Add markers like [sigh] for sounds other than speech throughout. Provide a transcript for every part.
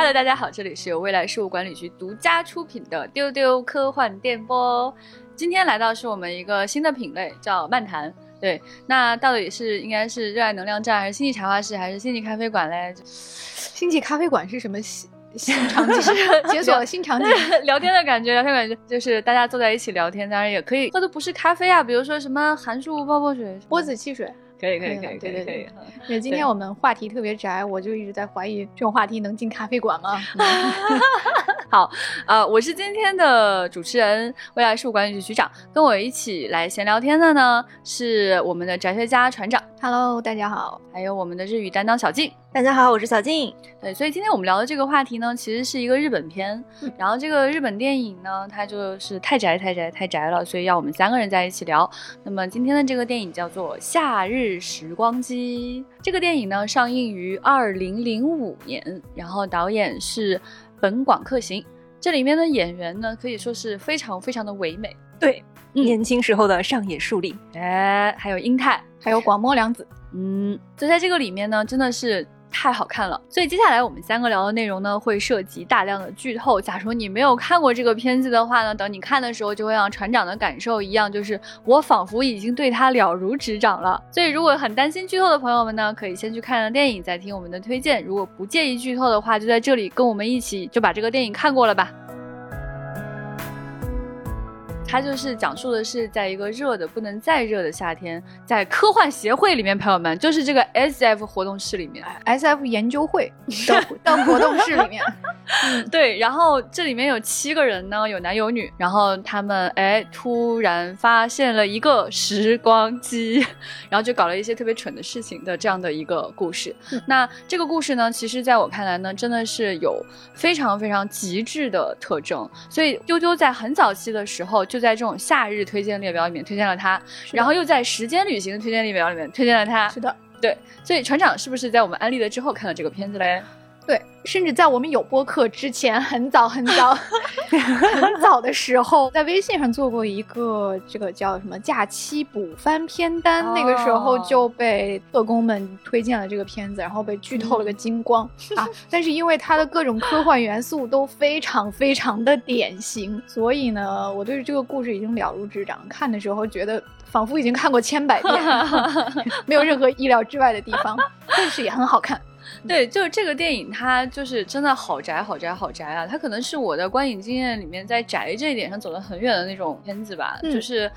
Hello，大家好，这里是由未来事务管理局独家出品的丢丢科幻电波。今天来到是我们一个新的品类，叫漫谈。对，那到底是应该是热爱能量站，还是星际茶话室，还是星际咖啡馆嘞？星际咖啡馆是什么新新场景？解锁 [laughs] 新场景，聊天的感觉，聊天感觉就是大家坐在一起聊天，当然也可以喝的不是咖啡啊，比如说什么函数泡泡水、波子汽水。可以可以可以可以可以。因为今天我们话题特别窄，我就一直在怀疑这种话题能进咖啡馆吗？[laughs] 好，呃，我是今天的主持人，未来事务管理局局长，跟我一起来闲聊天的呢是我们的宅学家船长，Hello，大家好，还有我们的日语担当小静。大家好，我是小静。对，所以今天我们聊的这个话题呢，其实是一个日本片。然后这个日本电影呢，它就是太宅、太宅、太宅了，所以要我们三个人在一起聊。那么今天的这个电影叫做《夏日时光机》。这个电影呢，上映于二零零五年，然后导演是本广客行。这里面的演员呢，可以说是非常非常的唯美。对，年轻时候的上野树里，哎，还有英泰，还有广末凉子。嗯，就在这个里面呢，真的是。太好看了，所以接下来我们三个聊的内容呢，会涉及大量的剧透。假如你没有看过这个片子的话呢，等你看的时候，就会像船长的感受一样，就是我仿佛已经对他了如指掌了。所以如果很担心剧透的朋友们呢，可以先去看了电影，再听我们的推荐。如果不介意剧透的话，就在这里跟我们一起就把这个电影看过了吧。它就是讲述的是，在一个热的不能再热的夏天，在科幻协会里面，朋友们就是这个 S F 活动室里面，S F 研究会 [laughs] 的的活动室里面，[laughs] 对，然后这里面有七个人呢，有男有女，然后他们哎突然发现了一个时光机，然后就搞了一些特别蠢的事情的这样的一个故事。那这个故事呢，其实在我看来呢，真的是有非常非常极致的特征，所以丢丢在很早期的时候就。在这种夏日推荐列表里面推荐了它，然后又在时间旅行的推荐列表里面推荐了它。是的，对，所以船长是不是在我们安利了之后看了这个片子嘞？对，甚至在我们有播客之前，很早很早 [laughs] 很早的时候，在微信上做过一个这个叫什么假期补番片单，那个时候就被特工们推荐了这个片子，然后被剧透了个精光 [laughs] 啊！但是因为它的各种科幻元素都非常非常的典型，所以呢，我对这个故事已经了如指掌。看的时候觉得仿佛已经看过千百遍，[laughs] 没有任何意料之外的地方，但是也很好看。对，就是这个电影，它就是真的好宅、好宅、好宅啊！它可能是我的观影经验里面在宅这一点上走得很远的那种片子吧。就是，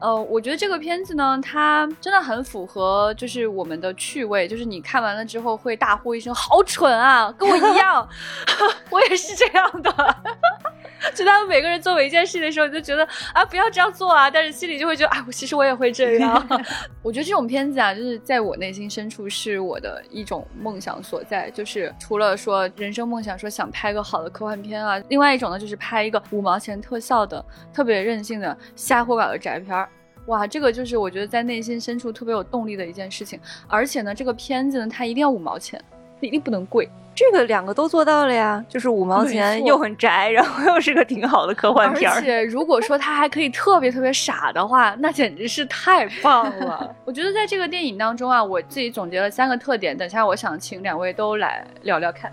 呃，我觉得这个片子呢，它真的很符合就是我们的趣味，就是你看完了之后会大呼一声“好蠢啊”，跟我一样，[laughs] 我也是这样的。[laughs] 就他们每个人做每一件事的时候，你就觉得啊，不要这样做啊，但是心里就会觉得啊，我其实我也会这样。[laughs] 我觉得这种片子啊，就是在我内心深处是我的一种梦想所在，就是除了说人生梦想，说想拍个好的科幻片啊，另外一种呢，就是拍一个五毛钱特效的特别任性的瞎胡搞的宅片儿。哇，这个就是我觉得在内心深处特别有动力的一件事情。而且呢，这个片子呢，它一定要五毛钱，它一定不能贵。这个两个都做到了呀，就是五毛钱又很宅，然后又是个挺好的科幻片。而且如果说他还可以特别特别傻的话，那简直是太棒了。[laughs] 我觉得在这个电影当中啊，我自己总结了三个特点，等下我想请两位都来聊聊看。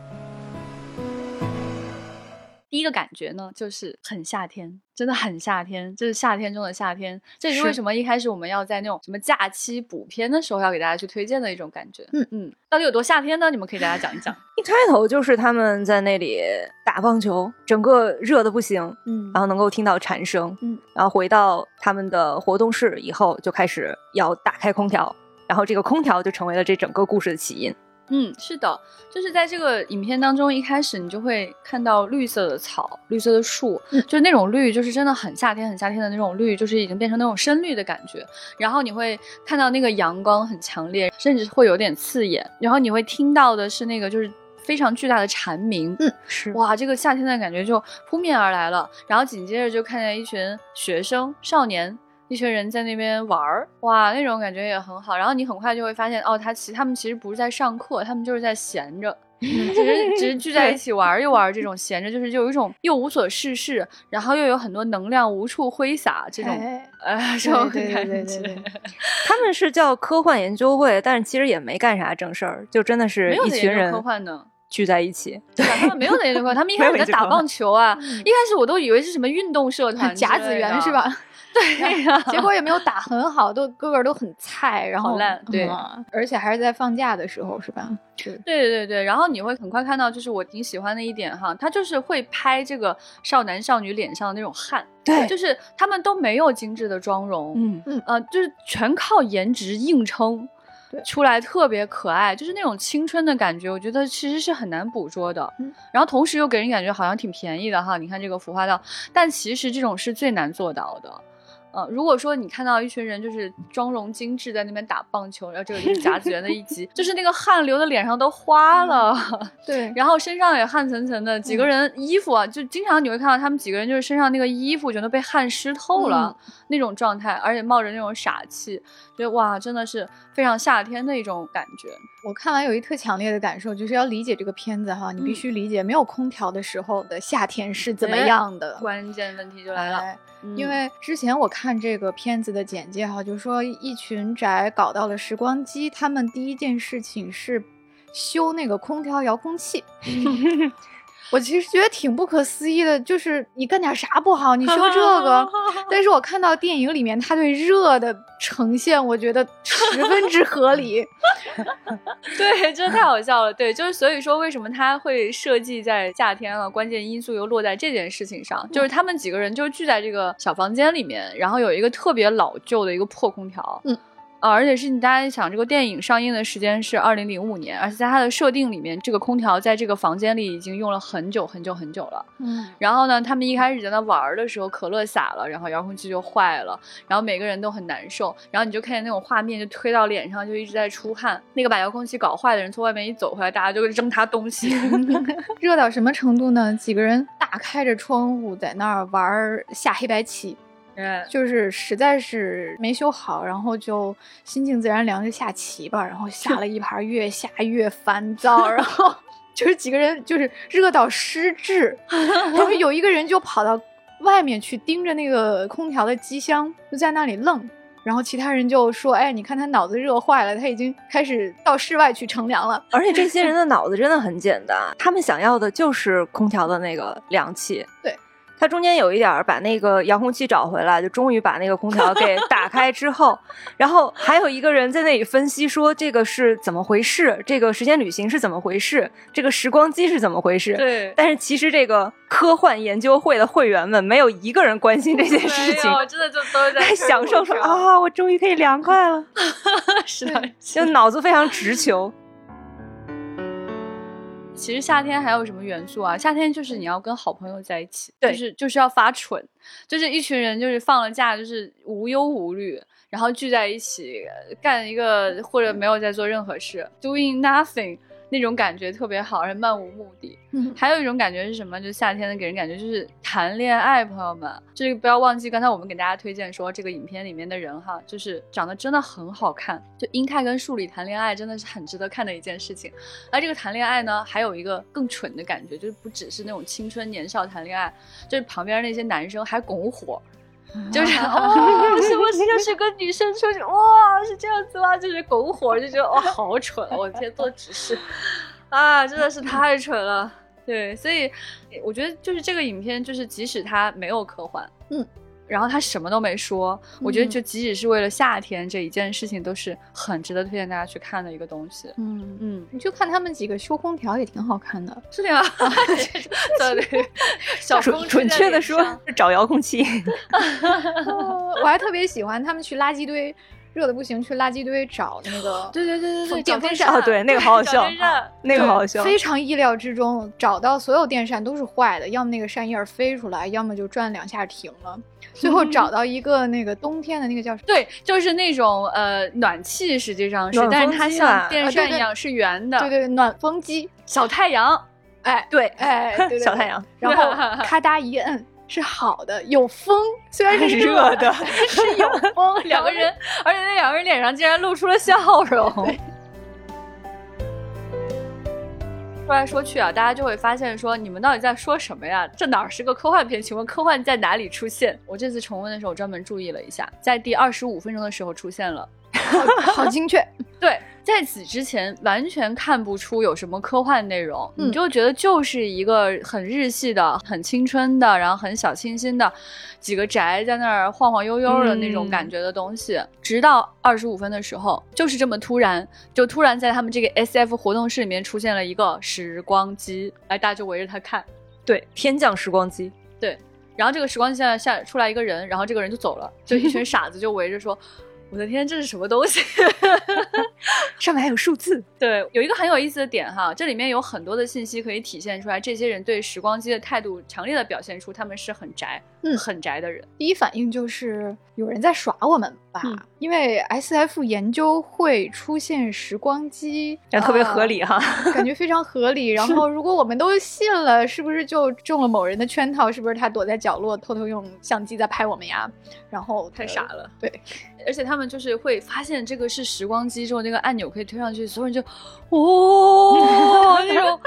第一个感觉呢，就是很夏天，真的很夏天，这是夏天中的夏天。这是为什么一开始我们要在那种什么假期补片的时候要给大家去推荐的一种感觉。嗯嗯，到底有多夏天呢？你们可以给大家讲一讲。一开头就是他们在那里打棒球，整个热的不行。嗯，然后能够听到蝉声。嗯，然后回到他们的活动室以后，就开始要打开空调，然后这个空调就成为了这整个故事的起因。嗯，是的，就是在这个影片当中，一开始你就会看到绿色的草、绿色的树，就是那种绿，就是真的很夏天、很夏天的那种绿，就是已经变成那种深绿的感觉。然后你会看到那个阳光很强烈，甚至会有点刺眼。然后你会听到的是那个就是非常巨大的蝉鸣。嗯，是哇，这个夏天的感觉就扑面而来了。然后紧接着就看见一群学生、少年。一群人在那边玩儿，哇，那种感觉也很好。然后你很快就会发现，哦，他其他们其实不是在上课，他们就是在闲着，[laughs] 只是只是聚在一起玩一玩。这种闲着就是就有一种又无所事事，然后又有很多能量无处挥洒这种，哎，[laughs] 这种感觉。[laughs] 他们是叫科幻研究会，但是其实也没干啥正事儿，就真的是一群人科幻的。聚在一起。对，他们没有研究课，他们一开始在打棒球啊，一开始我都以为是什么运动社团，甲子园是吧？[laughs] 对呀，[laughs] 结果也没有打很好，都个个都很菜，然后烂，对，而且还是在放假的时候，是吧？对对对对，然后你会很快看到，就是我挺喜欢的一点哈，他就是会拍这个少男少女脸上的那种汗，对，就是他们都没有精致的妆容，嗯嗯呃，就是全靠颜值硬撑，出来特别可爱，就是那种青春的感觉，我觉得其实是很难捕捉的，然后同时又给人感觉好像挺便宜的哈，你看这个服化道，但其实这种是最难做到的。呃，如果说你看到一群人就是妆容精致在那边打棒球，然后这个就是甲子园的一集，就是那个汗流的脸上都花了，对，然后身上也汗涔涔的，几个人衣服啊，就经常你会看到他们几个人就是身上那个衣服全都被汗湿透了那种状态，而且冒着那种傻气，觉得哇，真的是非常夏天的一种感觉。我看完有一特强烈的感受，就是要理解这个片子哈，你必须理解没有空调的时候的夏天是怎么样的。关键问题就来了。因为之前我看这个片子的简介哈，就是说一群宅搞到了时光机，他们第一件事情是修那个空调遥控器。[laughs] 我其实觉得挺不可思议的，就是你干点啥不好，你修这个。[laughs] 但是我看到电影里面他对热的呈现，我觉得十分之合理。[laughs] 对，真的太好笑了。对，就是所以说为什么他会设计在夏天了，关键因素又落在这件事情上，就是他们几个人就聚在这个小房间里面，然后有一个特别老旧的一个破空调。嗯。啊，而且是你大家想，这个电影上映的时间是二零零五年，而且在它的设定里面，这个空调在这个房间里已经用了很久很久很久了。嗯，然后呢，他们一开始在那玩的时候，可乐洒了，然后遥控器就坏了，然后每个人都很难受，然后你就看见那种画面，就推到脸上就一直在出汗。那个把遥控器搞坏的人从外面一走回来，大家就扔他东西，[laughs] 热到什么程度呢？几个人大开着窗户在那儿玩下黑白棋。就是实在是没修好，然后就心静自然凉，就下棋吧。然后下了一盘，越下越烦躁，然后 [laughs] 就是几个人就是热到失智，[laughs] 然后有一个人就跑到外面去盯着那个空调的机箱，就在那里愣。然后其他人就说：“哎，你看他脑子热坏了，他已经开始到室外去乘凉了。”而且这些人的 [laughs] 脑子真的很简单，他们想要的就是空调的那个凉气。对。它中间有一点儿把那个遥控器找回来，就终于把那个空调给 [laughs] 打开之后，然后还有一个人在那里分析说这个是怎么回事，这个时间旅行是怎么回事，这个时光机是怎么回事。对。但是其实这个科幻研究会的会员们没有一个人关心这件事情，真的就都在享受说啊，我终于可以凉快了。[laughs] 是的，就脑子非常直球。其实夏天还有什么元素啊？夏天就是你要跟好朋友在一起，就是就是要发蠢，就是一群人就是放了假就是无忧无虑，然后聚在一起干一个或者没有在做任何事，doing nothing。那种感觉特别好，而且漫无目的。嗯，还有一种感觉是什么？就夏天的给人感觉就是谈恋爱，朋友们，就是不要忘记刚才我们给大家推荐说这个影片里面的人哈，就是长得真的很好看。就英泰跟树里谈恋爱真的是很值得看的一件事情。而这个谈恋爱呢，还有一个更蠢的感觉，就是不只是那种青春年少谈恋爱，就是旁边那些男生还拱火。[laughs] 就是 [laughs] 哦，[laughs] 什么就是跟女生出去哇，是这样子吗？就是拱火，就觉得哇，好蠢！我天，做指示啊，真的是太蠢了。对，所以我觉得就是这个影片，就是即使它没有科幻，嗯。然后他什么都没说，我觉得就即使是为了夏天这一件事情，都是很值得推荐大家去看的一个东西。嗯嗯，你就看他们几个修空调也挺好看的，是的呀。[laughs] 对，小准准确的说，找遥控器。[laughs] 我还特别喜欢他们去垃圾堆。热的不行，去垃圾堆找那个，对对对对对，电风扇啊，对，那个好好笑，那个好好笑，非常意料之中，找到所有电扇都是坏的，要么那个扇叶飞出来，要么就转两下停了，最后找到一个那个冬天的那个叫什么？对，就是那种呃暖气，实际上是，但是它像电扇一样是圆的，对对，暖风机，小太阳，哎，对，哎，[laughs] 小太阳，然后 [laughs] 咔嗒一摁。是好的，有风，虽然是 [laughs] 热的，是有风。两个人，而且那两个人脸上竟然露出了笑容。说来说去啊，大家就会发现说，你们到底在说什么呀？这哪是个科幻片？请问科幻在哪里出现？[laughs] 我这次重温的时候专门注意了一下，在第二十五分钟的时候出现了，好精确。[laughs] 对。在此之前完全看不出有什么科幻内容，你就觉得就是一个很日系的、很青春的，然后很小清新的几个宅在那儿晃晃悠悠的那种感觉的东西。直到二十五分的时候，就是这么突然，就突然在他们这个 S F 活动室里面出现了一个时光机，哎，大家就围着他看。对，天降时光机。对，然后这个时光机下下出来一个人，然后这个人就走了，就一群傻子就围着说。我的天，这是什么东西？[laughs] 上面还有数字。对，有一个很有意思的点哈，这里面有很多的信息可以体现出来，这些人对时光机的态度强烈的表现出他们是很宅，嗯，很宅的人。第一反应就是有人在耍我们吧？因为 S F 研究会出现时光机，[laughs] 也特别合理哈，感觉非常合理。[laughs] 然后如果我们都信了，是不是就中了某人的圈套？是不是他躲在角落偷偷用相机在拍我们呀？然后太傻了，对。[laughs] 而且他们就是会发现这个是时光机之后，那个按钮可以推上去，所有人就，哇，那种，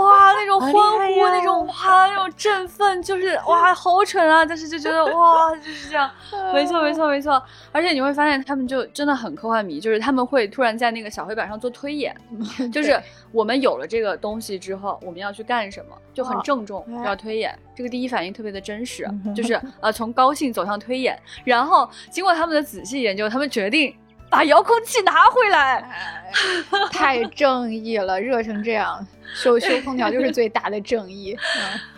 哇，那种欢呼，那种哇，那种振奋，就是哇，好蠢啊！但是就觉得 [laughs] 哇，就是这样，没错，没错，没错。而且你会发现，他们就真的很科幻迷，就是他们会突然在那个小黑板上做推演，[laughs] 就是我们有了这个东西之后，我们要去干什么，就很郑重，要推演。这个第一反应特别的真实，就是呃，从高兴走向推演，然后经过他们的仔细研究，他们决定把遥控器拿回来，[laughs] 太正义了，热成这样，修修空调就是最大的正义。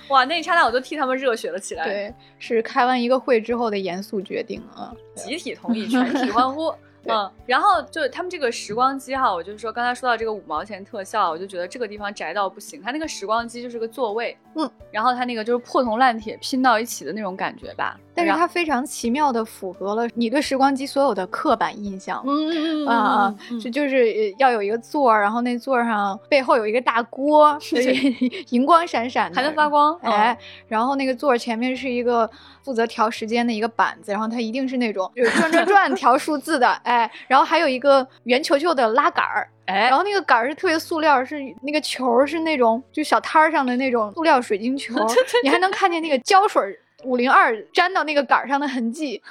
哇，那一刹那我都替他们热血了起来。对，是开完一个会之后的严肃决定啊，集体同意，全体 [laughs] 欢呼。嗯，然后就他们这个时光机哈，我就是说刚才说到这个五毛钱特效，我就觉得这个地方宅到不行。它那个时光机就是个座位，嗯，然后它那个就是破铜烂铁拼到一起的那种感觉吧。但是它非常奇妙的符合了你对时光机所有的刻板印象。嗯嗯嗯啊啊，就就是要有一个座儿，然后那座上背后有一个大锅，[laughs] [laughs] 荧光闪闪的，还能发光。哎，然后那个座儿前面是一个负责调时间的一个板子，然后它一定是那种转转转 [laughs] 调数字的。哎。哎，然后还有一个圆球球的拉杆儿，哎，然后那个杆儿是特别塑料，是那个球是那种就小摊儿上的那种塑料水晶球，[laughs] 你还能看见那个胶水。五零二粘到那个杆上的痕迹，[laughs]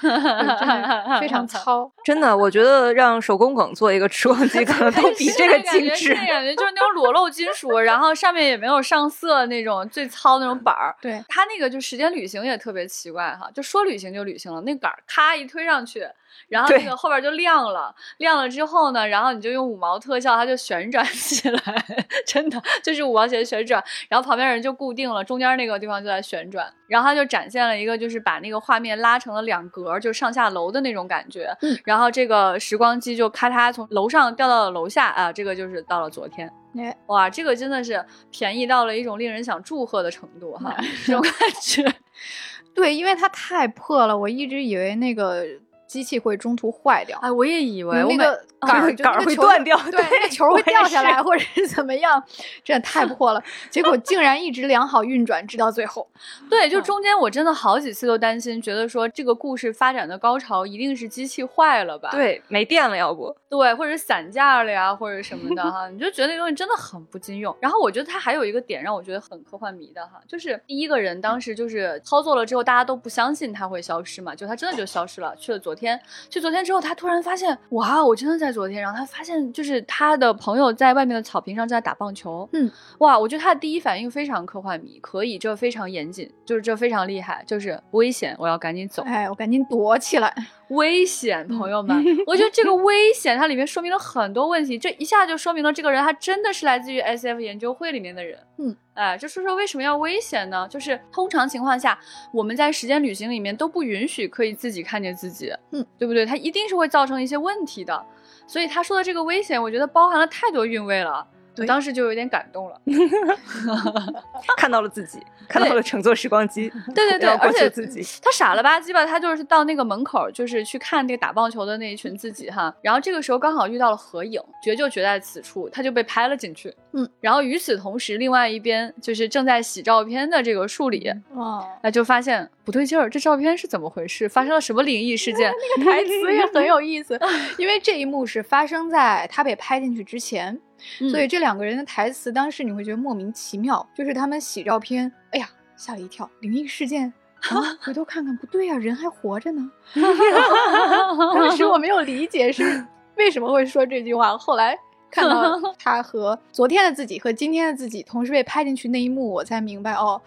非常糙。[laughs] 真的，我觉得让手工梗做一个时光机，可能都比这个精致。感觉就是那种裸露金属，然后上面也没有上色那种最糙那种板儿。对，它那个就时间旅行也特别奇怪哈，就说旅行就旅行了，那杆儿咔一推上去，然后那个后边就亮了，亮了之后呢，然后你就用五毛特效，它就旋转 [laughs] 起来，真的就是五毛钱旋转，然后旁边人就固定了，中间那个地方就在旋转，然后它就展现。了一个，就是把那个画面拉成了两格，就上下楼的那种感觉。嗯，然后这个时光机就咔嚓从楼上掉到了楼下啊，这个就是到了昨天。哎，哇，这个真的是便宜到了一种令人想祝贺的程度哈，这种感觉。[laughs] 对，因为它太破了，我一直以为那个。机器会中途坏掉，哎，我也以为那个杆儿 [laughs] 杆儿会断掉，对，那个球会掉下来，或者是怎么样，真的太破了。[laughs] 结果竟然一直良好运转，直到最后。[laughs] 对，就中间我真的好几次都担心，觉得说这个故事发展的高潮一定是机器坏了吧？对，没电了，要不对，或者散架了呀，或者什么的哈，你就觉得那东西真的很不经用。然后我觉得它还有一个点让我觉得很科幻迷的哈，就是第一个人当时就是操作了之后，大家都不相信它会消失嘛，就它真的就消失了，去了昨天。天，就昨天之后，他突然发现，哇，我真的在昨天。然后他发现，就是他的朋友在外面的草坪上在打棒球。嗯，哇，我觉得他的第一反应非常科幻迷，可以，这非常严谨，就是这非常厉害，就是危险，我要赶紧走。哎，我赶紧躲起来。危险，朋友们，我觉得这个危险，它里面说明了很多问题，这一下就说明了这个人他真的是来自于 S F 研究会里面的人。嗯，哎，就说说为什么要危险呢？就是通常情况下，我们在时间旅行里面都不允许可以自己看见自己，嗯，对不对？它一定是会造成一些问题的，所以他说的这个危险，我觉得包含了太多韵味了。我当时就有点感动了，[laughs] 看到了自己，看到了乘坐时光机，对对 [laughs] 对，而且自己他傻了吧唧吧，他就是到那个门口，就是去看那个打棒球的那一群自己哈，然后这个时候刚好遇到了合影，绝就绝在此处，他就被拍了进去，嗯，然后与此同时，另外一边就是正在洗照片的这个树里，哦，那就发现不对劲儿，这照片是怎么回事？发生了什么灵异事件？那个台词也很有意思，[laughs] 因为这一幕是发生在他被拍进去之前。所以这两个人的台词，当时你会觉得莫名其妙，就是他们洗照片，哎呀，吓了一跳，灵异事件啊，回头看看，不对呀，人还活着呢。[laughs] 当时我没有理解是 [laughs] 为什么会说这句话？后来看到 [laughs] 他和昨天的自己和今天的自己同时被拍进去那一幕，我才明白哦。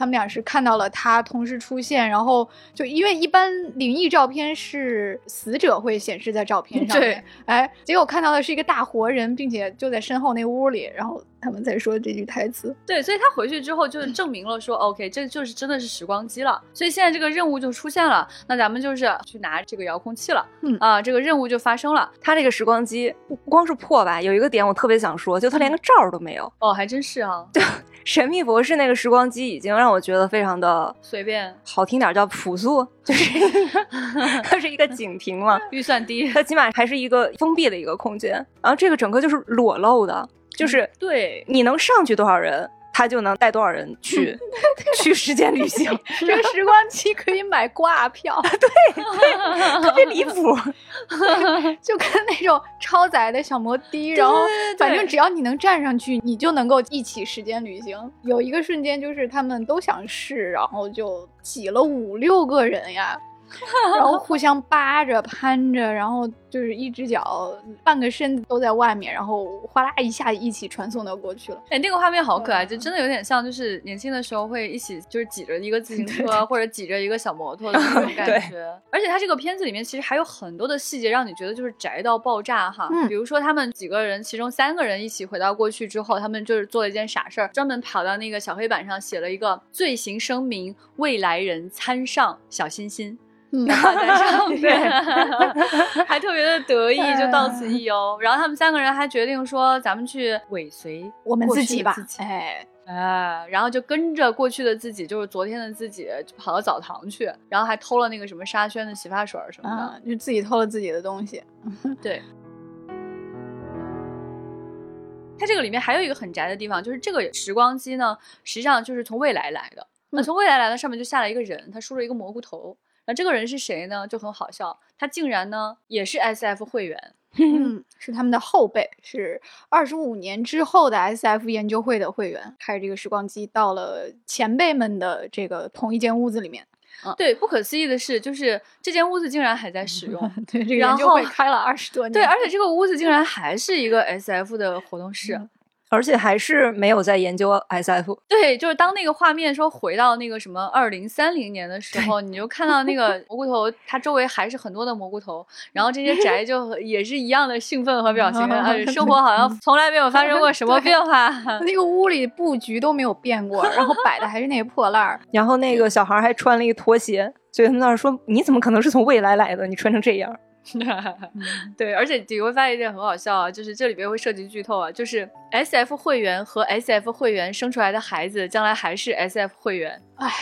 他们俩是看到了他同时出现，然后就因为一般灵异照片是死者会显示在照片上面，哎，结果看到的是一个大活人，并且就在身后那屋里，然后他们在说这句台词。对，所以他回去之后就证明了说，OK，这就是真的是时光机了。所以现在这个任务就出现了，那咱们就是去拿这个遥控器了。嗯啊，这个任务就发生了。他这个时光机不光是破吧，有一个点我特别想说，就他连个罩都没有。哦，还真是啊。对。神秘博士那个时光机已经让我觉得非常的随便，好听点叫朴素，就是 [laughs] 它是一个景亭嘛，[laughs] 预算低，它起码还是一个封闭的一个空间，然后这个整个就是裸露的，就是对，你能上去多少人？他就能带多少人去 [laughs] 去时间旅行？[laughs] 这个时光机可以买挂票，对，[laughs] 特别离谱，就跟那种超载的小摩的，然后反正只要你能站上去，你就能够一起时间旅行。有一个瞬间就是他们都想试，然后就挤了五六个人呀。然后互相扒着攀着，然后就是一只脚半个身子都在外面，然后哗啦一下一起传送到过去了。哎，那个画面好可爱，就真的有点像就是年轻的时候会一起就是挤着一个自行车或者挤着一个小摩托的那种感觉。而且它这个片子里面其实还有很多的细节让你觉得就是宅到爆炸哈。嗯。比如说他们几个人，其中三个人一起回到过去之后，他们就是做了一件傻事儿，专门跑到那个小黑板上写了一个罪行声明：未来人参上小心心。挂在上面，[laughs] 还特别的得意，就到此一游。然后他们三个人还决定说：“咱们去尾随我们自己吧。”哎哎，然后就跟着过去的自己，就是昨天的自己，跑到澡堂去，然后还偷了那个什么沙宣的洗发水什么的，就自己偷了自己的东西。[laughs] 对，它这个里面还有一个很宅的地方，就是这个时光机呢，实际上就是从未来来的。那从未来来的上面就下来一个人，他梳了一个蘑菇头。那这个人是谁呢？就很好笑，他竟然呢也是 S F 会员，[laughs] 是他们的后辈，是二十五年之后的 S F 研究会的会员，开着这个时光机到了前辈们的这个同一间屋子里面。对，不可思议的是，就是这间屋子竟然还在使用。[laughs] 对，这个研究会开了二十多年。对，而且这个屋子竟然还是一个 S F 的活动室。而且还是没有在研究 S F。对，就是当那个画面说回到那个什么二零三零年的时候，你就看到那个蘑菇头，它周围还是很多的蘑菇头，然后这些宅就也是一样的兴奋和表情，[laughs] 生活好像 [laughs] 从来没有发生过什么变化。[laughs] 那个屋里布局都没有变过，然后摆的还是那些破烂儿，然后那个小孩还穿了一个拖鞋，所以他们那儿说你怎么可能是从未来来的？你穿成这样。[laughs] 对，而且你会发现一件很好笑啊，就是这里边会涉及剧透啊，就是 S F 会员和 S F 会员生出来的孩子，将来还是 S F 会员。哎，[laughs]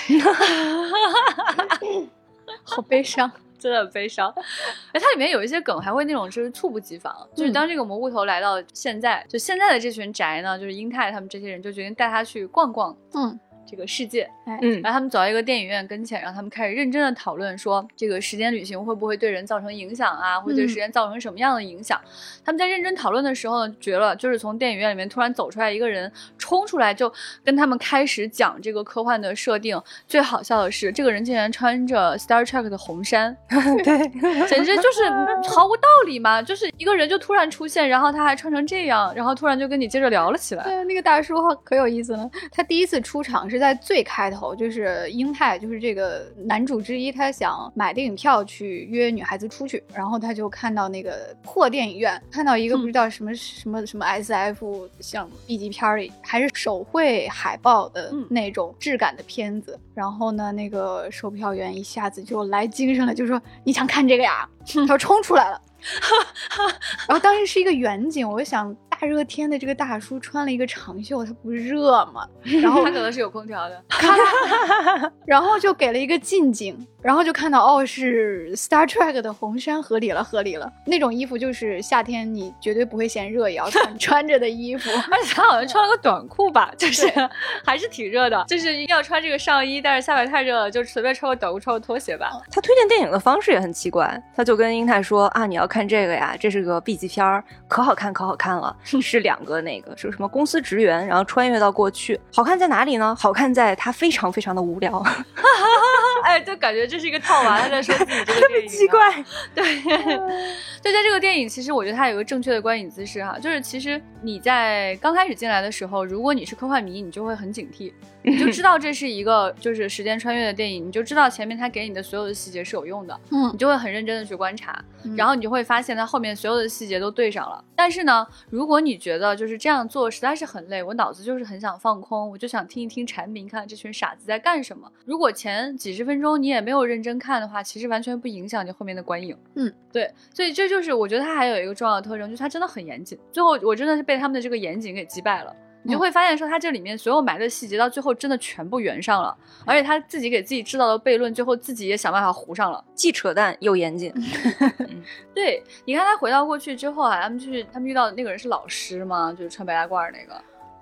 好悲伤，真的很悲伤。哎，它里面有一些梗，还会那种就是猝不及防，就是当这个蘑菇头来到现在，就现在的这群宅呢，就是英泰他们这些人就决定带他去逛逛。嗯。这个世界，嗯，然后他们走到一个电影院跟前，然后他们开始认真的讨论说，这个时间旅行会不会对人造成影响啊，会对时间造成什么样的影响？他们在认真讨论的时候呢，绝了，就是从电影院里面突然走出来一个人，冲出来就跟他们开始讲这个科幻的设定。最好笑的是，这个人竟然穿着 Star Trek 的红衫，[laughs] 对，[laughs] 简直就是毫无道理嘛！就是一个人就突然出现，然后他还穿成这样，然后突然就跟你接着聊了起来。对，那个大叔可有意思了，他第一次出场是。在最开头，就是英泰，就是这个男主之一，他想买电影票去约女孩子出去，然后他就看到那个破电影院，看到一个不知道什么什么什么 S F 像 B 级片里还是手绘海报的那种质感的片子，然后呢，那个售票员一下子就来精神了，就说你想看这个呀，他冲出来了。[laughs] 然后当时是一个远景，我就想大热天的这个大叔穿了一个长袖，他不热吗？然后他可能是有空调的，[laughs] 然后就给了一个近景。然后就看到哦，是 Star Trek 的红衫，合理了，合理了。那种衣服就是夏天你绝对不会嫌热也要穿穿着的衣服。[laughs] 而且他好像穿了个短裤吧，[laughs] 就是还是挺热的，就是要穿这个上衣，但是下边太热了，就随便穿个短裤，穿个拖鞋吧。他推荐电影的方式也很奇怪，他就跟英泰说啊，你要看这个呀，这是个 B 级片儿，可好看，可好看了，[laughs] 是两个那个是什么公司职员，然后穿越到过去，好看在哪里呢？好看在它非常非常的无聊。[laughs] 哎，就感觉这是一个套娃，他在说自己这个电影。[laughs] 奇怪，[laughs] 对，就在这个电影，其实我觉得它有个正确的观影姿势哈，就是其实你在刚开始进来的时候，如果你是科幻迷，你就会很警惕，你就知 [laughs] 道这是一个就是时间穿越的电影，你就知道前面他给你的所有的细节是有用的，嗯，你就会很认真的去观察，然后你就会发现他后面所有的细节都对上了。但是呢，如果你觉得就是这样做实在是很累，我脑子就是很想放空，我就想听一听蝉鸣，看看这群傻子在干什么。如果前几十分钟你也没有认真看的话，其实完全不影响你后面的观影。嗯，对，所以这就是我觉得它还有一个重要的特征，就是它真的很严谨。最后我真的是被他们的这个严谨给击败了。你就会发现说，他这里面所有埋的细节到最后真的全部圆上了，而且他自己给自己制造的悖论，最后自己也想办法糊上了，既扯淡又严谨。[laughs] 对，你看他回到过去之后啊，他们就是他们遇到的那个人是老师吗？就是穿白大褂那个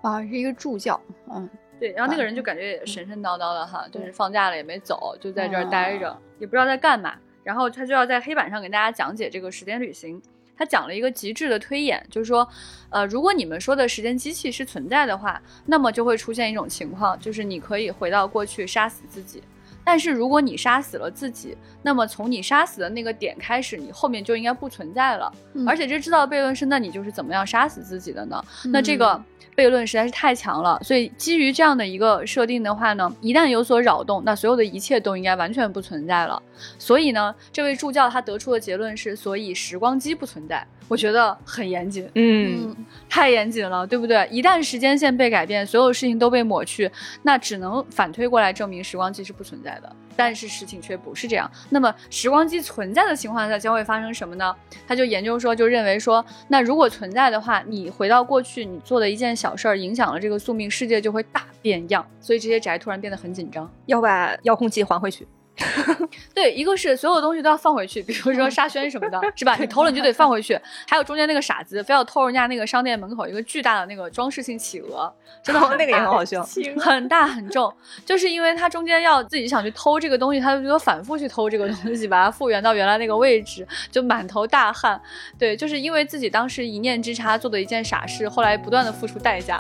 啊，是一个助教。嗯。对，然后那个人就感觉也神神叨叨的哈，就是放假了也没走，就在这儿待着，也不知道在干嘛。然后他就要在黑板上给大家讲解这个时间旅行。他讲了一个极致的推演，就是说，呃，如果你们说的时间机器是存在的话，那么就会出现一种情况，就是你可以回到过去杀死自己。但是如果你杀死了自己，那么从你杀死的那个点开始，你后面就应该不存在了。而且这制造悖论是，那你就是怎么样杀死自己的呢？那这个。悖论实在是太强了，所以基于这样的一个设定的话呢，一旦有所扰动，那所有的一切都应该完全不存在了。所以呢，这位助教他得出的结论是，所以时光机不存在。我觉得很严谨，嗯，太严谨了，对不对？一旦时间线被改变，所有事情都被抹去，那只能反推过来证明时光机是不存在的。但是事情却不是这样。那么时光机存在的情况下将会发生什么呢？他就研究说，就认为说，那如果存在的话，你回到过去，你做的一件小事儿影响了这个宿命，世界就会大变样。所以这些宅突然变得很紧张，要把遥控器还回去。[laughs] 对，一个是所有东西都要放回去，比如说沙宣什么的，是吧？你偷了你就得放回去。还有中间那个傻子，非要偷人家那个商店门口一个巨大的那个装饰性企鹅，真的 [laughs] 那个也很好笑，很大很重，就是因为他中间要自己想去偷这个东西，他就觉得反复去偷这个东西，把它复原到原来那个位置，就满头大汗。对，就是因为自己当时一念之差做的一件傻事，后来不断的付出代价。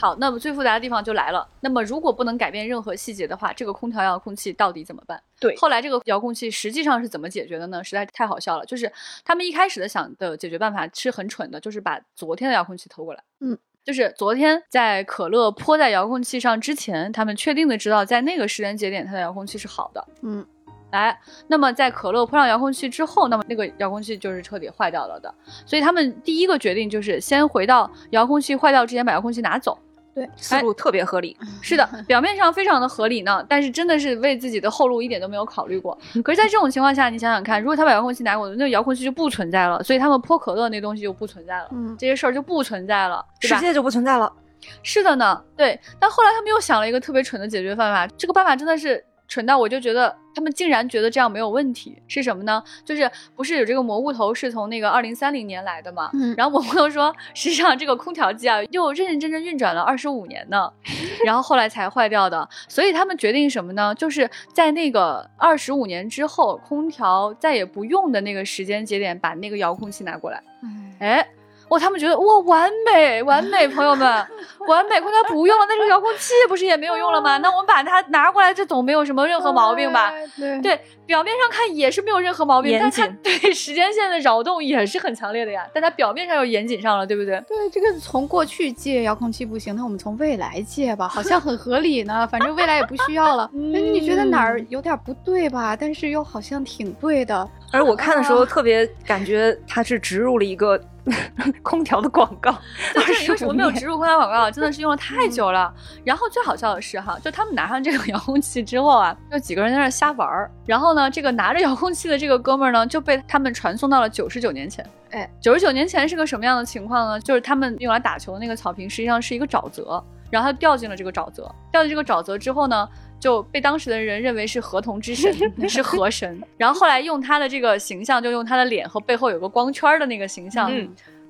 好，那么最复杂的地方就来了。那么如果不能改变任何细节的话，这个空调遥控器到底怎么办？对，后来这个遥控器实际上是怎么解决的呢？实在太好笑了。就是他们一开始的想的解决办法是很蠢的，就是把昨天的遥控器偷过来。嗯，就是昨天在可乐泼在遥控器上之前，他们确定的知道在那个时间节点它的遥控器是好的。嗯，来，那么在可乐泼上遥控器之后，那么那个遥控器就是彻底坏掉了的。所以他们第一个决定就是先回到遥控器坏掉之前把遥控器拿走。对，思路特别合理。[laughs] 是的，[laughs] 表面上非常的合理呢，但是真的是为自己的后路一点都没有考虑过。可是，在这种情况下，你想想看，如果他把遥控器拿过，那遥控器就不存在了，所以他们泼可乐那东西就不存在了，嗯，这些事儿就不存在了，世界就不存在了。是的呢，对。但后来他们又想了一个特别蠢的解决办法，这个办法真的是。蠢到我就觉得他们竟然觉得这样没有问题，是什么呢？就是不是有这个蘑菇头是从那个二零三零年来的嘛？嗯，然后蘑菇头说，实际上这个空调机啊，又认认真真运转了二十五年呢，[laughs] 然后后来才坏掉的。所以他们决定什么呢？就是在那个二十五年之后，空调再也不用的那个时间节点，把那个遥控器拿过来。哎。哇，他们觉得哇，完美，完美，朋友们，完美，空调不用了，那这个遥控器不是也没有用了吗？那我们把它拿过来，这总没有什么任何毛病吧？对，表面上看也是没有任何毛病，但它对时间线的扰动也是很强烈的呀。但它表面上又严谨上了，对不对？对，这个从过去借遥控器不行，那我们从未来借吧，好像很合理呢。反正未来也不需要了。[laughs] 那你觉得哪儿有点不对吧？但是又好像挺对的。而我看的时候特别感觉它是植入了一个。[laughs] 空调的广告，就是为什么没有植入空调广告？真的是用了 [laughs] 太久了。然后最好笑的是哈，就他们拿上这个 [laughs] 遥控器之后啊，就几个人在那瞎玩儿。然后呢，这个拿着遥控器的这个哥们儿呢，就被他们传送到了九十九年前。哎，九十九年前是个什么样的情况呢？就是他们用来打球的那个草坪实际上是一个沼泽，然后他掉进了这个沼泽。掉进这个沼泽之后呢？就被当时的人认为是河童之神，[laughs] 是河神。然后后来用他的这个形象，就用他的脸和背后有个光圈的那个形象，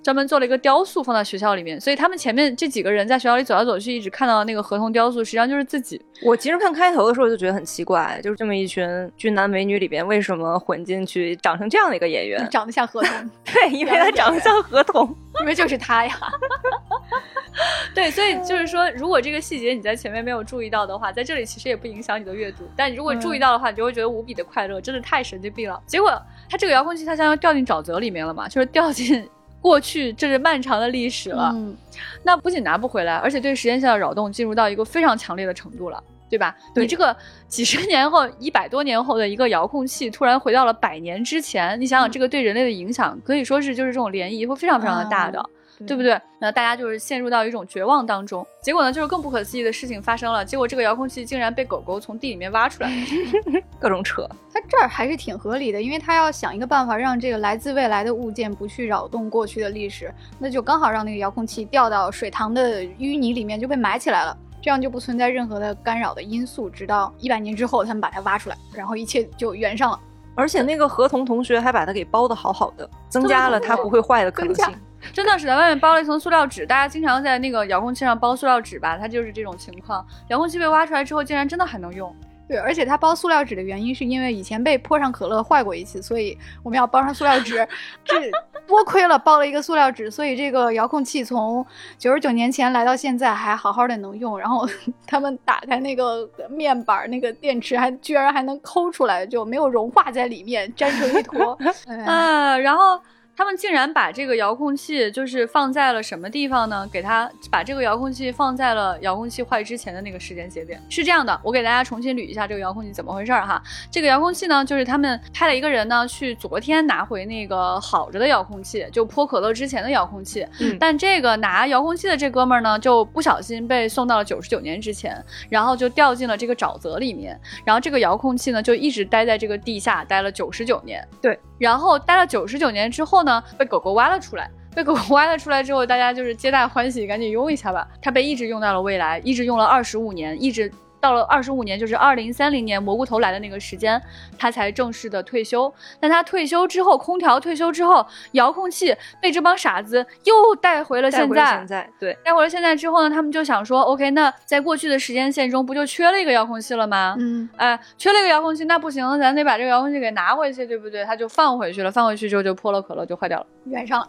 专门做了一个雕塑放在学校里面。所以他们前面这几个人在学校里走来走去，一直看到那个合同雕塑，实际上就是自己。我其实看开头的时候就觉得很奇怪，就是这么一群俊男美女里边，为什么混进去长成这样的一个演员？长得像合同。[laughs] 对，因为他长得像合同，因为就是他呀。[laughs] 对，所以就是说，如果这个细节你在前面没有注意到的话，在这里其实也不影响你的阅读。但如果注意到的话，你就会觉得无比的快乐，真的太神经病了。结果他这个遥控器他相当于掉进沼泽里面了嘛，就是掉进过去这是漫长的历史了。那不仅拿不回来，而且对时间线的扰动进入到一个非常强烈的程度了，对吧？你这个几十年后、一百多年后的一个遥控器突然回到了百年之前，你想想这个对人类的影响，可以说是就是这种涟漪会非常非常的大的。对不对？那大家就是陷入到一种绝望当中。结果呢，就是更不可思议的事情发生了。结果这个遥控器竟然被狗狗从地里面挖出来，[laughs] 各种扯。它这儿还是挺合理的，因为它要想一个办法让这个来自未来的物件不去扰动过去的历史，那就刚好让那个遥控器掉到水塘的淤泥里面就被埋起来了，这样就不存在任何的干扰的因素。直到一百年之后，他们把它挖出来，然后一切就圆上了。而且那个合同同学还把它给包的好好的，增加了它不会坏的可能性。真的是在外面包了一层塑料纸，大家经常在那个遥控器上包塑料纸吧，它就是这种情况。遥控器被挖出来之后，竟然真的还能用。对，而且它包塑料纸的原因是因为以前被泼上可乐坏过一次，所以我们要包上塑料纸。这 [laughs] 多亏了包了一个塑料纸，所以这个遥控器从九十九年前来到现在还好好的能用。然后 [laughs] 他们打开那个面板，那个电池还居然还能抠出来，就没有融化在里面，粘成一坨。[laughs] 啊，然后。他们竟然把这个遥控器就是放在了什么地方呢？给他把这个遥控器放在了遥控器坏之前的那个时间节点。是这样的，我给大家重新捋一下这个遥控器怎么回事儿哈。这个遥控器呢，就是他们派了一个人呢去昨天拿回那个好着的遥控器，就泼可乐之前的遥控器。嗯。但这个拿遥控器的这哥们儿呢，就不小心被送到了九十九年之前，然后就掉进了这个沼泽里面。然后这个遥控器呢，就一直待在这个地下待了九十九年。对。然后待了九十九年之后呢，被狗狗挖了出来。被狗狗挖了出来之后，大家就是皆大欢喜，赶紧用一下吧。它被一直用到了未来，一直用了二十五年，一直。到了二十五年，就是二零三零年蘑菇头来的那个时间，他才正式的退休。但他退休之后，空调退休之后，遥控器被这帮傻子又带回了现在。现在对，带回了现在之后呢，他们就想说，OK，那在过去的时间线中，不就缺了一个遥控器了吗？嗯，哎，缺了一个遥控器，那不行，咱得把这个遥控器给拿回去，对不对？他就放回去了，放回去之后就泼了可乐，就坏掉了，圆上了。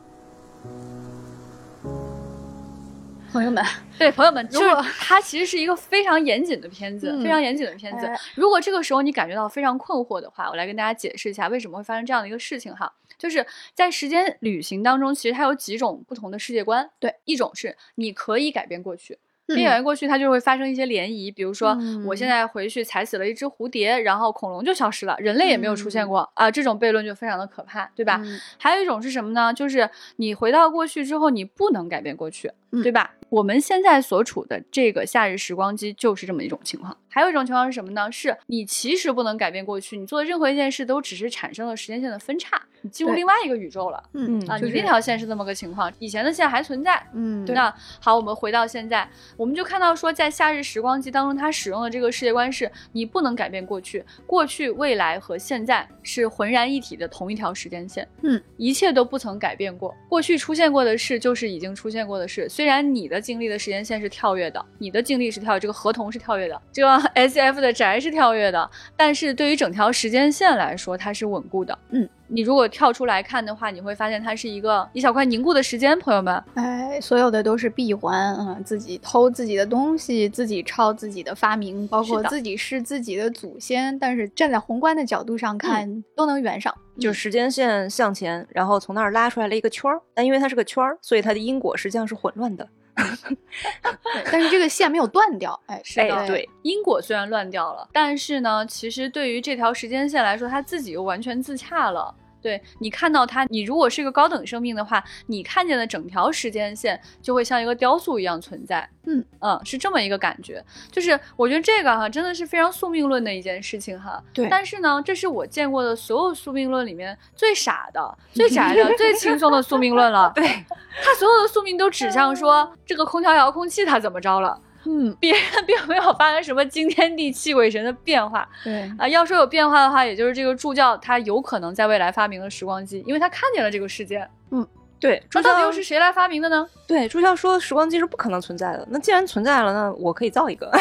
朋友们，对朋友们，就是它其实是一个非常严谨的片子，非常严谨的片子。如果这个时候你感觉到非常困惑的话，我来跟大家解释一下为什么会发生这样的一个事情哈。就是在时间旅行当中，其实它有几种不同的世界观。对，一种是你可以改变过去。变远过去，它就会发生一些涟漪。比如说，我现在回去踩死了一只蝴蝶，然后恐龙就消失了，人类也没有出现过啊。这种悖论就非常的可怕，对吧？还有一种是什么呢？就是你回到过去之后，你不能改变过去，对吧？我们现在所处的这个夏日时光机就是这么一种情况。还有一种情况是什么呢？是你其实不能改变过去，你做的任何一件事都只是产生了时间线的分叉，你进入另外一个宇宙了。嗯啊，你那条线是这么个情况，以前的线还存在。嗯，对。那好，我们回到现在，我们就看到说，在夏日时光机当中，它使用的这个世界观是你不能改变过去，过去、未来和现在是浑然一体的同一条时间线。嗯，一切都不曾改变过，过去出现过的事就是已经出现过的事。虽然你的经历的时间线是跳跃的，你的经历是跳，这个合同是跳跃的，这个。[laughs] S F 的宅是跳跃的，但是对于整条时间线来说，它是稳固的。嗯，你如果跳出来看的话，你会发现它是一个一小块凝固的时间，朋友们。哎，所有的都是闭环啊，自己偷自己的东西，自己抄自己的发明，包括自己是自己的祖先。但是站在宏观的角度上看，都能圆上。就时间线向前，然后从那儿拉出来了一个圈儿，但因为它是个圈儿，所以它的因果实际上是混乱的。[laughs] 但是这个线没有断掉，哎，是的，对，因果虽然乱掉了，但是呢，其实对于这条时间线来说，它自己又完全自洽了。对你看到它，你如果是一个高等生命的话，你看见的整条时间线就会像一个雕塑一样存在。嗯嗯，是这么一个感觉。就是我觉得这个哈，真的是非常宿命论的一件事情哈。对。但是呢，这是我见过的所有宿命论里面最傻的、[laughs] 最宅的、最轻松的宿命论了。对。他所有的宿命都指向说这个空调遥控器它怎么着了。嗯，[laughs] 别人并没有发生什么惊天地泣鬼神的变化。对啊，要说有变化的话，也就是这个助教他有可能在未来发明了时光机，因为他看见了这个世界。嗯，对，那到底又是谁来发明的呢？对，朱孝说时光机是不可能存在的。那既然存在了，那我可以造一个，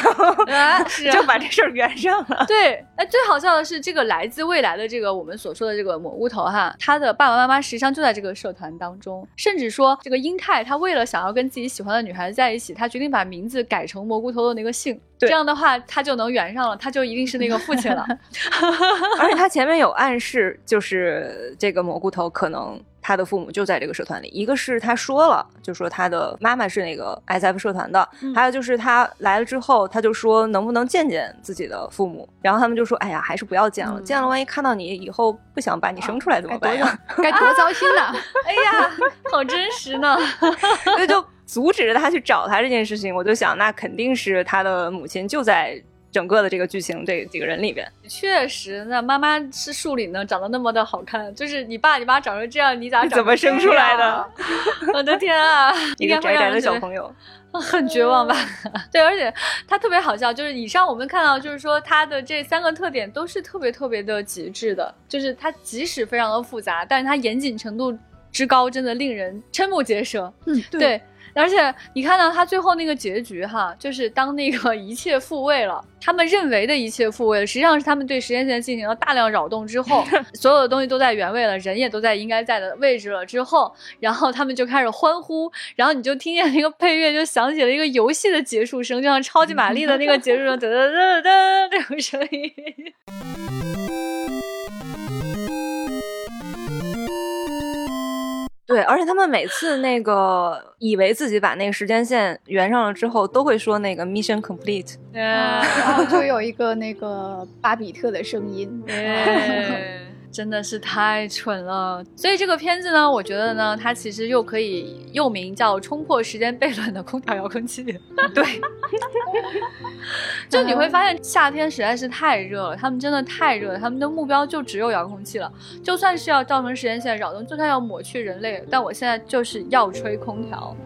[laughs] 就把这事儿圆上了。对，哎，最好笑的是这个来自未来的这个我们所说的这个蘑菇头哈，他的爸爸妈妈实际上就在这个社团当中，甚至说这个英泰他为了想要跟自己喜欢的女孩子在一起，他决定把名字改成蘑菇头的那个姓。这样的话，他就能圆上了，他就一定是那个父亲了。[laughs] 而且他前面有暗示，就是这个蘑菇头可能他的父母就在这个社团里。一个是他说了，就说他的妈妈是那个 S F 社团的；还有就是他来了之后，他就说能不能见见自己的父母。然后他们就说：“哎呀，还是不要见了，见了万一看到你以后不想把你生出来怎么办呀？该多糟心呐！[laughs] 哎呀，[laughs] 好真实呢。[laughs] 那就。阻止着他去找他这件事情，我就想，那肯定是他的母亲就在整个的这个剧情这几个人里边。确实，那妈妈是树里呢，长得那么的好看，就是你爸你妈长成这样，你咋 [laughs] 怎么生出来的？我的天啊！[laughs] 一个宅宅的小朋友，很绝望吧？[laughs] 对，而且他特别好笑，就是以上我们看到，就是说他的这三个特点都是特别特别的极致的，就是他即使非常的复杂，但是他严谨程度之高，真的令人瞠目结舌。嗯，对。而且你看到他最后那个结局哈，就是当那个 [laughs] 一切复位了，他们认为的一切复位了，实际上是他们对时间线进行了大量扰动之后，[laughs] 所有的东西都在原位了，人也都在应该在的位置了之后，然后他们就开始欢呼，然后你就听见那个配乐就响起了一个游戏的结束声，就像超级玛丽的那个结束声，[laughs] 噔噔噔噔这种声音。对，而且他们每次那个以为自己把那个时间线圆上了之后，都会说那个 mission complete，然后就有一个那个巴比特的声音。[laughs] 真的是太蠢了，所以这个片子呢，我觉得呢，它其实又可以又名叫《冲破时间悖论的空调遥控器》。[laughs] 对，[laughs] 就你会发现夏天实在是太热了，他们真的太热了，他们的目标就只有遥控器了。就算是要造成时间线扰动，就算要抹去人类，但我现在就是要吹空调。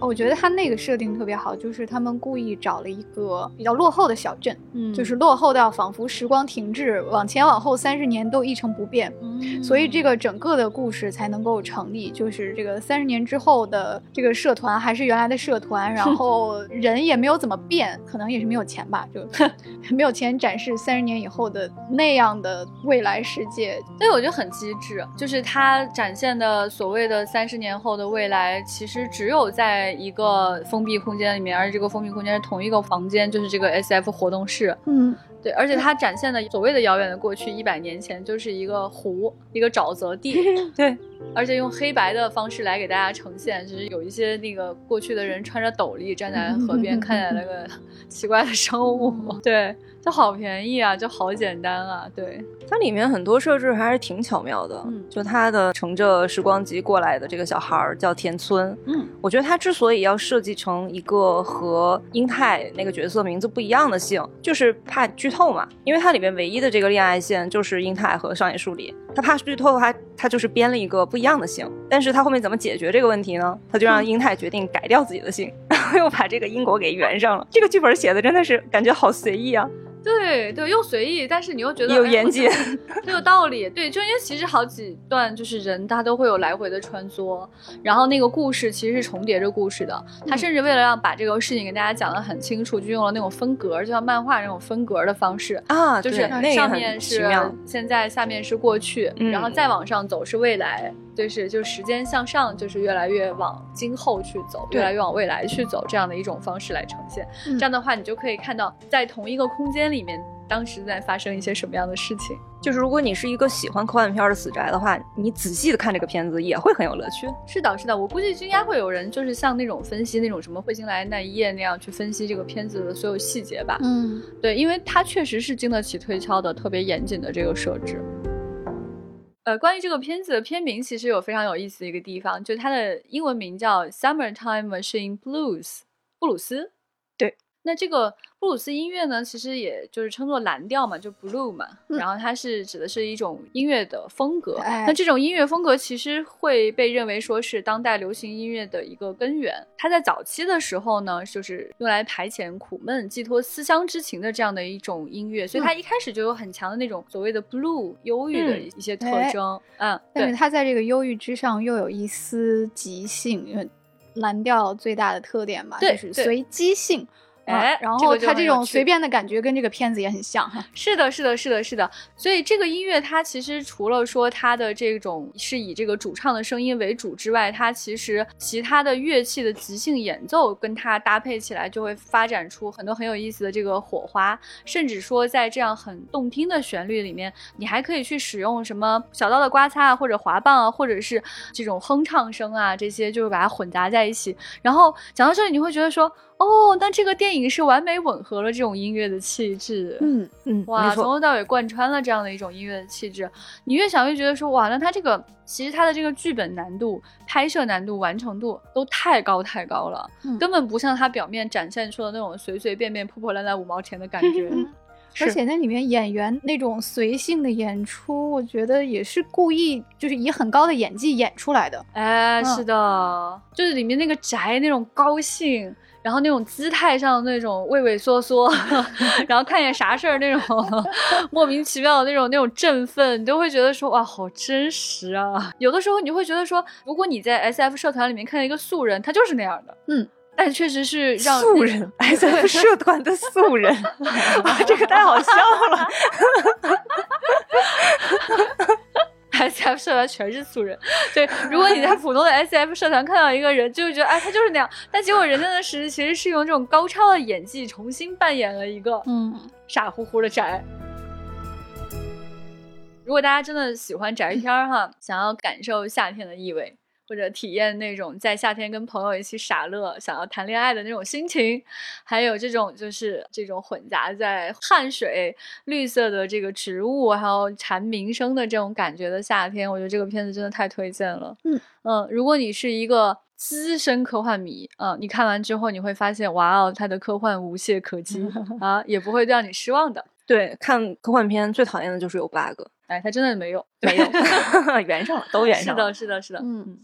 我觉得他那个设定特别好，就是他们故意找了一个比较落后的小镇，嗯，就是落后到仿佛时光停滞，往前往后三十年都一成不变，嗯，所以这个整个的故事才能够成立。就是这个三十年之后的这个社团还是原来的社团，然后 [laughs] 人也没有怎么变，可能也是没有钱吧，就 [laughs] 没有钱展示三十年以后的那样的未来世界。所以我觉得很机智，就是他展现的所谓的三十年后的未来，其实只有在。一个封闭空间里面，而且这个封闭空间是同一个房间，就是这个 S F 活动室。嗯，对，而且它展现的所谓的遥远的过去，一百年前就是一个湖，一个沼泽地。[laughs] 对，而且用黑白的方式来给大家呈现，就是有一些那个过去的人穿着斗笠站在河边，看起来那个 [laughs] 奇怪的生物。[laughs] 对。就好便宜啊，就好简单啊，对它里面很多设置还是挺巧妙的。嗯，就他的乘着时光机过来的这个小孩儿叫田村。嗯，我觉得他之所以要设计成一个和英泰那个角色名字不一样的姓，就是怕剧透嘛。因为它里面唯一的这个恋爱线就是英泰和上野树里，他怕剧透，他他就是编了一个不一样的姓。但是他后面怎么解决这个问题呢？他就让英泰决定改掉自己的姓，然后又把这个因果给圆上了。这个剧本写的真的是感觉好随意啊。对对，又随意，但是你又觉得有严谨，很 [laughs] 有道理。对，就因为其实好几段就是人他都会有来回的穿梭，然后那个故事其实是重叠着故事的。他甚至为了让把这个事情给大家讲得很清楚，就用了那种分格，就像漫画那种分格的方式啊，就是上面是现在，下面是过去，然后再往上走是未来。就是就时间向上，就是越来越往今后去走，越来越往未来去走，这样的一种方式来呈现。这样的话，你就可以看到在同一个空间里面，当时在发生一些什么样的事情。就是如果你是一个喜欢科幻片的死宅的话，你仔细的看这个片子也会很有乐趣。是的，是的，我估计应该会有人就是像那种分析那种什么彗星来那一夜那样去分析这个片子的所有细节吧。嗯，对，因为它确实是经得起推敲的，特别严谨的这个设置。呃，关于这个片子的片名，其实有非常有意思的一个地方，就是它的英文名叫《Summertime Machine Blues》布鲁斯。对，那这个布鲁斯音乐呢，其实也就是称作蓝调嘛，就 blue 嘛。然后它是指的是一种音乐的风格。那这种音乐风格其实会被认为说是当代流行音乐的一个根源。它在早期的时候呢，就是用来排遣苦闷、寄托思乡之情的这样的一种音乐，所以它一开始就有很强的那种所谓的 blue 忧郁的一些特征。嗯，但是它在这个忧郁之上又有一丝即兴，因为蓝调最大的特点嘛，就是随机性。哎，然后它这种随便的感觉跟这个片子也很像哈。是的，是的，是的，是的。所以这个音乐它其实除了说它的这种是以这个主唱的声音为主之外，它其实其他的乐器的即兴演奏跟它搭配起来，就会发展出很多很有意思的这个火花。甚至说在这样很动听的旋律里面，你还可以去使用什么小刀的刮擦啊，或者滑棒啊，或者是这种哼唱声啊，这些就是把它混杂在一起。然后讲到这里，你会觉得说。哦，那这个电影是完美吻合了这种音乐的气质，嗯嗯，哇，从头到尾贯穿了这样的一种音乐的气质。你越想越觉得说，哇，那它这个其实它的这个剧本难度、拍摄难度、完成度都太高太高了，根本不像它表面展现出的那种随随便便、破破烂烂五毛钱的感觉。而且那里面演员那种随性的演出，我觉得也是故意，就是以很高的演技演出来的。哎，是的，就是里面那个宅那种高兴。然后那种姿态上的那种畏畏缩缩，[laughs] 然后看见啥事儿那种莫名其妙的那种那种振奋，你都会觉得说哇，好真实啊！有的时候你会觉得说，如果你在 S F 社团里面看见一个素人，他就是那样的，嗯，但确实是让素人 S F [laughs] 社团的素人，[laughs] 这个太好笑了。[laughs] S F 社团全是素人，对。如果你在普通的 S F 社团看到一个人，就会觉得哎，他就是那样。但结果人家的实其实是用这种高超的演技重新扮演了一个嗯傻乎乎的宅。如果大家真的喜欢宅片儿哈，想要感受夏天的意味。或者体验那种在夏天跟朋友一起傻乐、想要谈恋爱的那种心情，还有这种就是这种混杂在汗水、绿色的这个植物，还有蝉鸣声的这种感觉的夏天，我觉得这个片子真的太推荐了。嗯嗯，如果你是一个资深科幻迷，嗯，你看完之后你会发现，哇哦，它的科幻无懈可击 [laughs] 啊，也不会让你失望的。对，看科幻片最讨厌的就是有 bug，哎，他真的没有，没有，[laughs] 圆上了，都圆上了。是的，是的，是的，嗯。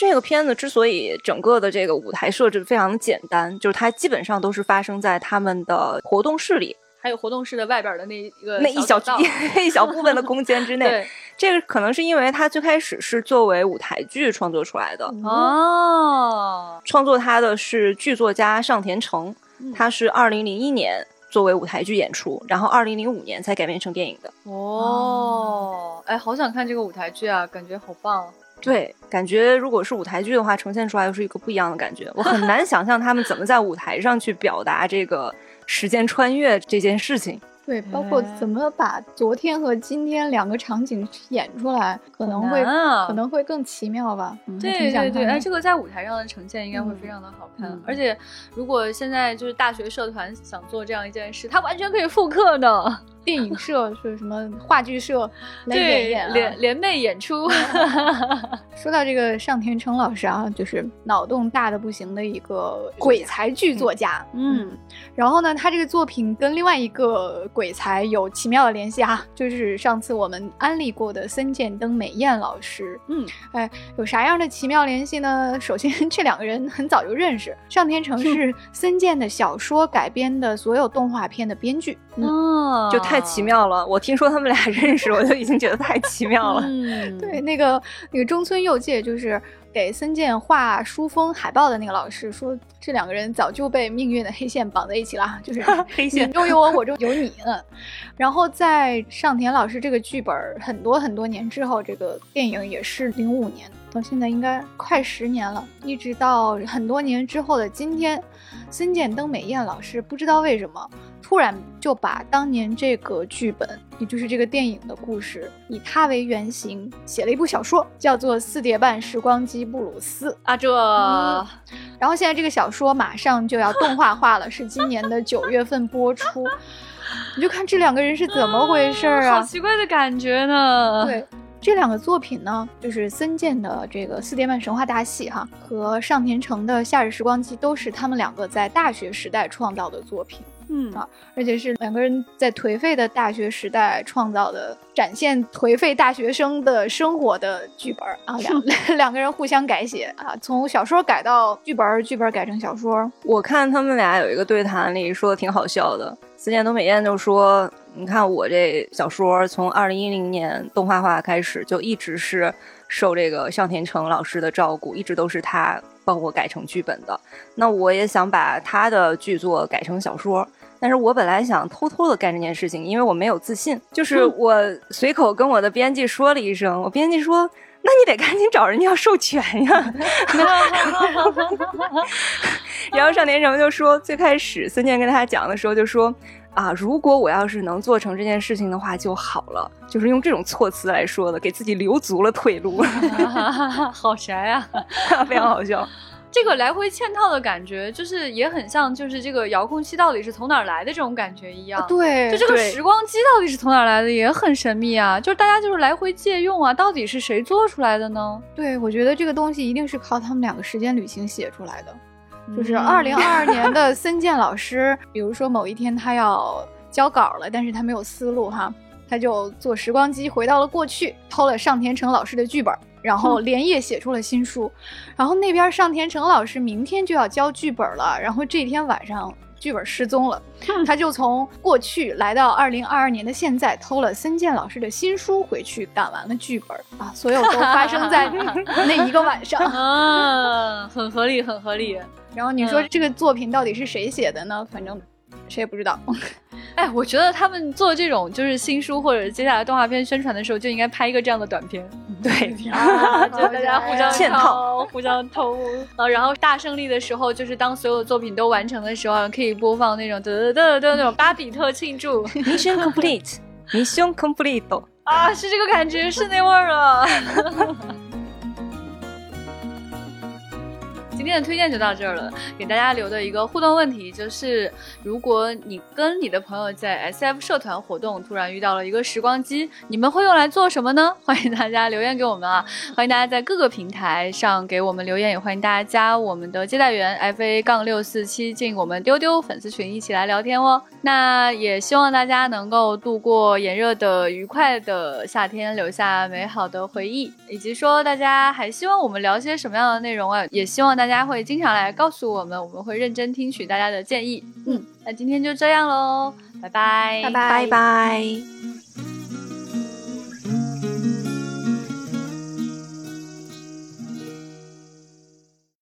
这个片子之所以整个的这个舞台设置非常的简单，就是它基本上都是发生在他们的活动室里，还有活动室的外边的那一个那一小 [laughs] 一小部分的空间之 [laughs] 内。这个可能是因为它最开始是作为舞台剧创作出来的哦。创作它的是剧作家上田诚，他是二零零一年作为舞台剧演出，然后二零零五年才改编成电影的。哦，哎，好想看这个舞台剧啊，感觉好棒。对，感觉如果是舞台剧的话，呈现出来又是一个不一样的感觉。我很难想象他们怎么在舞台上去表达这个时间穿越这件事情。对，包括怎么把昨天和今天两个场景演出来，可能会可能会更奇妙吧。对对对，哎，这个在舞台上的呈现应该会非常的好看。而且，如果现在就是大学社团想做这样一件事，它完全可以复刻的。电影社 [laughs] 是什么？话剧社来演演联联袂演出。[laughs] 说到这个上田成老师啊，就是脑洞大的不行的一个鬼才剧作家。嗯，然后呢，他这个作品跟另外一个鬼才有奇妙的联系啊，就是上次我们安利过的森见登美彦老师。嗯，哎，有啥样的奇妙联系呢？首先，这两个人很早就认识。上田成是森见的小说改编的所有动画片的编剧。哦，就太。太奇妙了！我听说他们俩认识，我就已经觉得太奇妙了。嗯，[laughs] 对，那个那个中村佑介就是给森健画书封海报的那个老师说，这两个人早就被命运的黑线绑在一起了，就是 [laughs] 黑线中有我，我中有你。嗯，[laughs] 然后在上田老师这个剧本很多很多年之后，这个电影也是零五年，到现在应该快十年了，一直到很多年之后的今天，森健登美彦老师不知道为什么。突然就把当年这个剧本，也就是这个电影的故事，以他为原型写了一部小说，叫做《四叠半时光机布鲁斯》啊。这，然后现在这个小说马上就要动画化了，是今年的九月份播出。[laughs] 你就看这两个人是怎么回事啊？好奇怪的感觉呢。对。这两个作品呢，就是森健的这个四叠半神话大戏哈，和上田诚的夏日时光机，都是他们两个在大学时代创造的作品。嗯啊，而且是两个人在颓废的大学时代创造的，展现颓废大学生的生活的剧本啊，两 [laughs] 两个人互相改写啊，从小说改到剧本，剧本改成小说。我看他们俩有一个对谈里说的挺好笑的，思念东美彦就说：“你看我这小说从二零一零年动画化开始，就一直是受这个上田诚老师的照顾，一直都是他帮我改成剧本的。那我也想把他的剧作改成小说。”但是我本来想偷偷的干这件事情，因为我没有自信。就是我随口跟我的编辑说了一声，我编辑说：“那你得赶紧找人家要授权呀。[laughs] ”然后上田诚就说：“最开始孙健跟他讲的时候就说啊，如果我要是能做成这件事情的话就好了，就是用这种措辞来说的，给自己留足了退路。[laughs] 好宅啊，[laughs] 非常好笑。”这个来回嵌套的感觉，就是也很像，就是这个遥控器到底是从哪儿来的这种感觉一样。对，就这个时光机到底是从哪儿来的，也很神秘啊。就是大家就是来回借用啊，到底是谁做出来的呢？对，我觉得这个东西一定是靠他们两个时间旅行写出来的。就是二零二二年的森健老师，比如说某一天他要交稿了，但是他没有思路哈，他就坐时光机回到了过去，偷了上田诚老师的剧本。然后连夜写出了新书，然后那边上田诚老师明天就要交剧本了，然后这天晚上剧本失踪了，他就从过去来到二零二二年的现在，偷了森健老师的新书回去赶完了剧本啊，所有都发生在 [laughs] 那一个晚上啊，很合理，很合理。然后你说这个作品到底是谁写的呢？反正。谁也不知道，[laughs] 哎，我觉得他们做这种就是新书或者接下来动画片宣传的时候，就应该拍一个这样的短片，对，[laughs] [laughs] 就大家互相嵌套，互相偷，呃，然后大胜利的时候，就是当所有作品都完成的时候，可以播放那种得得得那种巴比特庆祝，Mission complete，Mission complete，啊，是这个感觉，是那味儿了。[laughs] 今天的推荐就到这儿了，给大家留的一个互动问题就是：如果你跟你的朋友在 SF 社团活动，突然遇到了一个时光机，你们会用来做什么呢？[laughs] 欢迎大家留言给我们啊！欢迎大家在各个平台上给我们留言，也欢迎大家加我们的接待员 fa 杠六四七进我们丢丢粉丝群一起来聊天哦。那也希望大家能够度过炎热的愉快的夏天，留下美好的回忆，以及说大家还希望我们聊些什么样的内容啊？也希望大家家。大家会经常来告诉我们，我们会认真听取大家的建议。嗯，那今天就这样喽，拜拜，拜拜，拜拜。